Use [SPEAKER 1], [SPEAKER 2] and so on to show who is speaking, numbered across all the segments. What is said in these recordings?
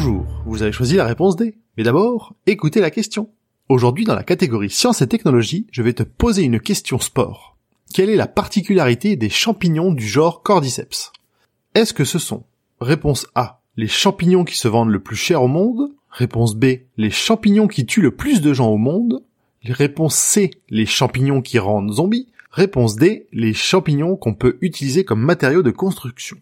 [SPEAKER 1] Bonjour, vous avez choisi la réponse D. Mais d'abord, écoutez la question. Aujourd'hui, dans la catégorie sciences et technologies, je vais te poser une question sport. Quelle est la particularité des champignons du genre Cordyceps? Est-ce que ce sont Réponse A, les champignons qui se vendent le plus cher au monde? Réponse B, les champignons qui tuent le plus de gens au monde? Réponse C, les champignons qui rendent zombies? Réponse D, les champignons qu'on peut utiliser comme matériaux de construction.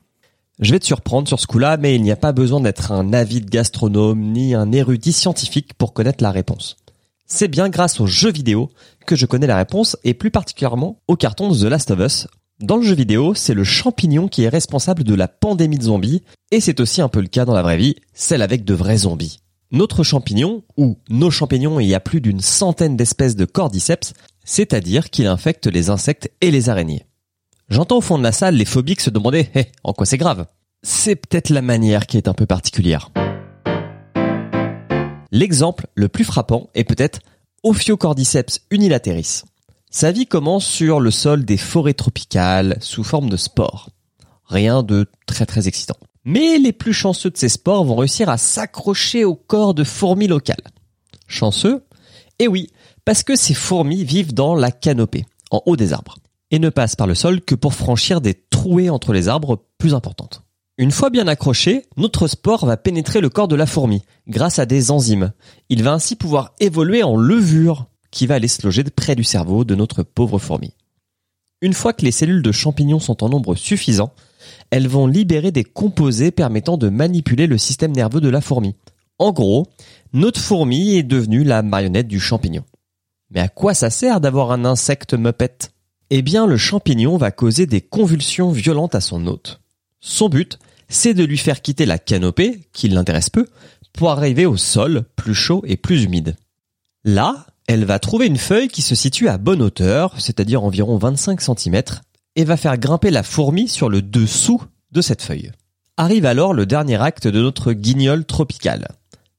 [SPEAKER 2] Je vais te surprendre sur ce coup-là, mais il n'y a pas besoin d'être un avide gastronome ni un érudit scientifique pour connaître la réponse. C'est bien grâce aux jeux vidéo que je connais la réponse et plus particulièrement au carton The Last of Us. Dans le jeu vidéo, c'est le champignon qui est responsable de la pandémie de zombies et c'est aussi un peu le cas dans la vraie vie, celle avec de vrais zombies. Notre champignon, ou nos champignons, il y a plus d'une centaine d'espèces de cordyceps, c'est-à-dire qu'il infecte les insectes et les araignées. J'entends au fond de la salle les phobiques se demander Hé, en quoi c'est grave? C'est peut-être la manière qui est un peu particulière. L'exemple le plus frappant est peut-être Ophiocordyceps unilateris. Sa vie commence sur le sol des forêts tropicales sous forme de spores. Rien de très très excitant. Mais les plus chanceux de ces spores vont réussir à s'accrocher au corps de fourmis locales. Chanceux? Eh oui, parce que ces fourmis vivent dans la canopée, en haut des arbres et ne passe par le sol que pour franchir des trouées entre les arbres plus importantes. Une fois bien accroché, notre spore va pénétrer le corps de la fourmi grâce à des enzymes. Il va ainsi pouvoir évoluer en levure qui va aller se loger près du cerveau de notre pauvre fourmi. Une fois que les cellules de champignons sont en nombre suffisant, elles vont libérer des composés permettant de manipuler le système nerveux de la fourmi. En gros, notre fourmi est devenue la marionnette du champignon. Mais à quoi ça sert d'avoir un insecte muppet eh bien, le champignon va causer des convulsions violentes à son hôte. Son but, c'est de lui faire quitter la canopée, qui l'intéresse peu, pour arriver au sol, plus chaud et plus humide. Là, elle va trouver une feuille qui se situe à bonne hauteur, c'est-à-dire environ 25 cm, et va faire grimper la fourmi sur le dessous de cette feuille. Arrive alors le dernier acte de notre guignol tropical.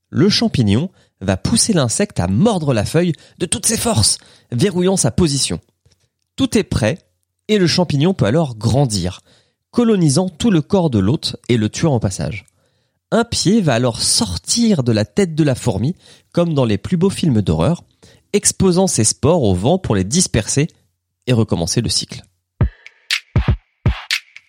[SPEAKER 2] Le champignon va pousser l'insecte à mordre la feuille de toutes ses forces, verrouillant sa position. Tout est prêt et le champignon peut alors grandir, colonisant tout le corps de l'hôte et le tuant au passage. Un pied va alors sortir de la tête de la fourmi, comme dans les plus beaux films d'horreur, exposant ses spores au vent pour les disperser et recommencer le cycle.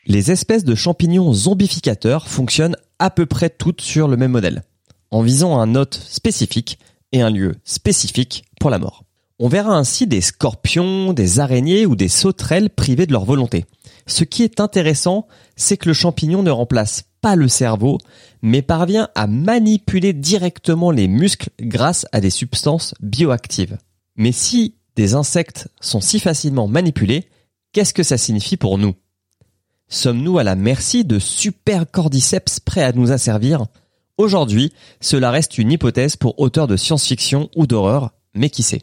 [SPEAKER 2] Les espèces de champignons zombificateurs fonctionnent à peu près toutes sur le même modèle, en visant un hôte spécifique et un lieu spécifique pour la mort. On verra ainsi des scorpions, des araignées ou des sauterelles privées de leur volonté. Ce qui est intéressant, c'est que le champignon ne remplace pas le cerveau, mais parvient à manipuler directement les muscles grâce à des substances bioactives. Mais si des insectes sont si facilement manipulés, qu'est-ce que ça signifie pour nous? Sommes-nous à la merci de super cordyceps prêts à nous asservir? Aujourd'hui, cela reste une hypothèse pour auteurs de science-fiction ou d'horreur, mais qui sait?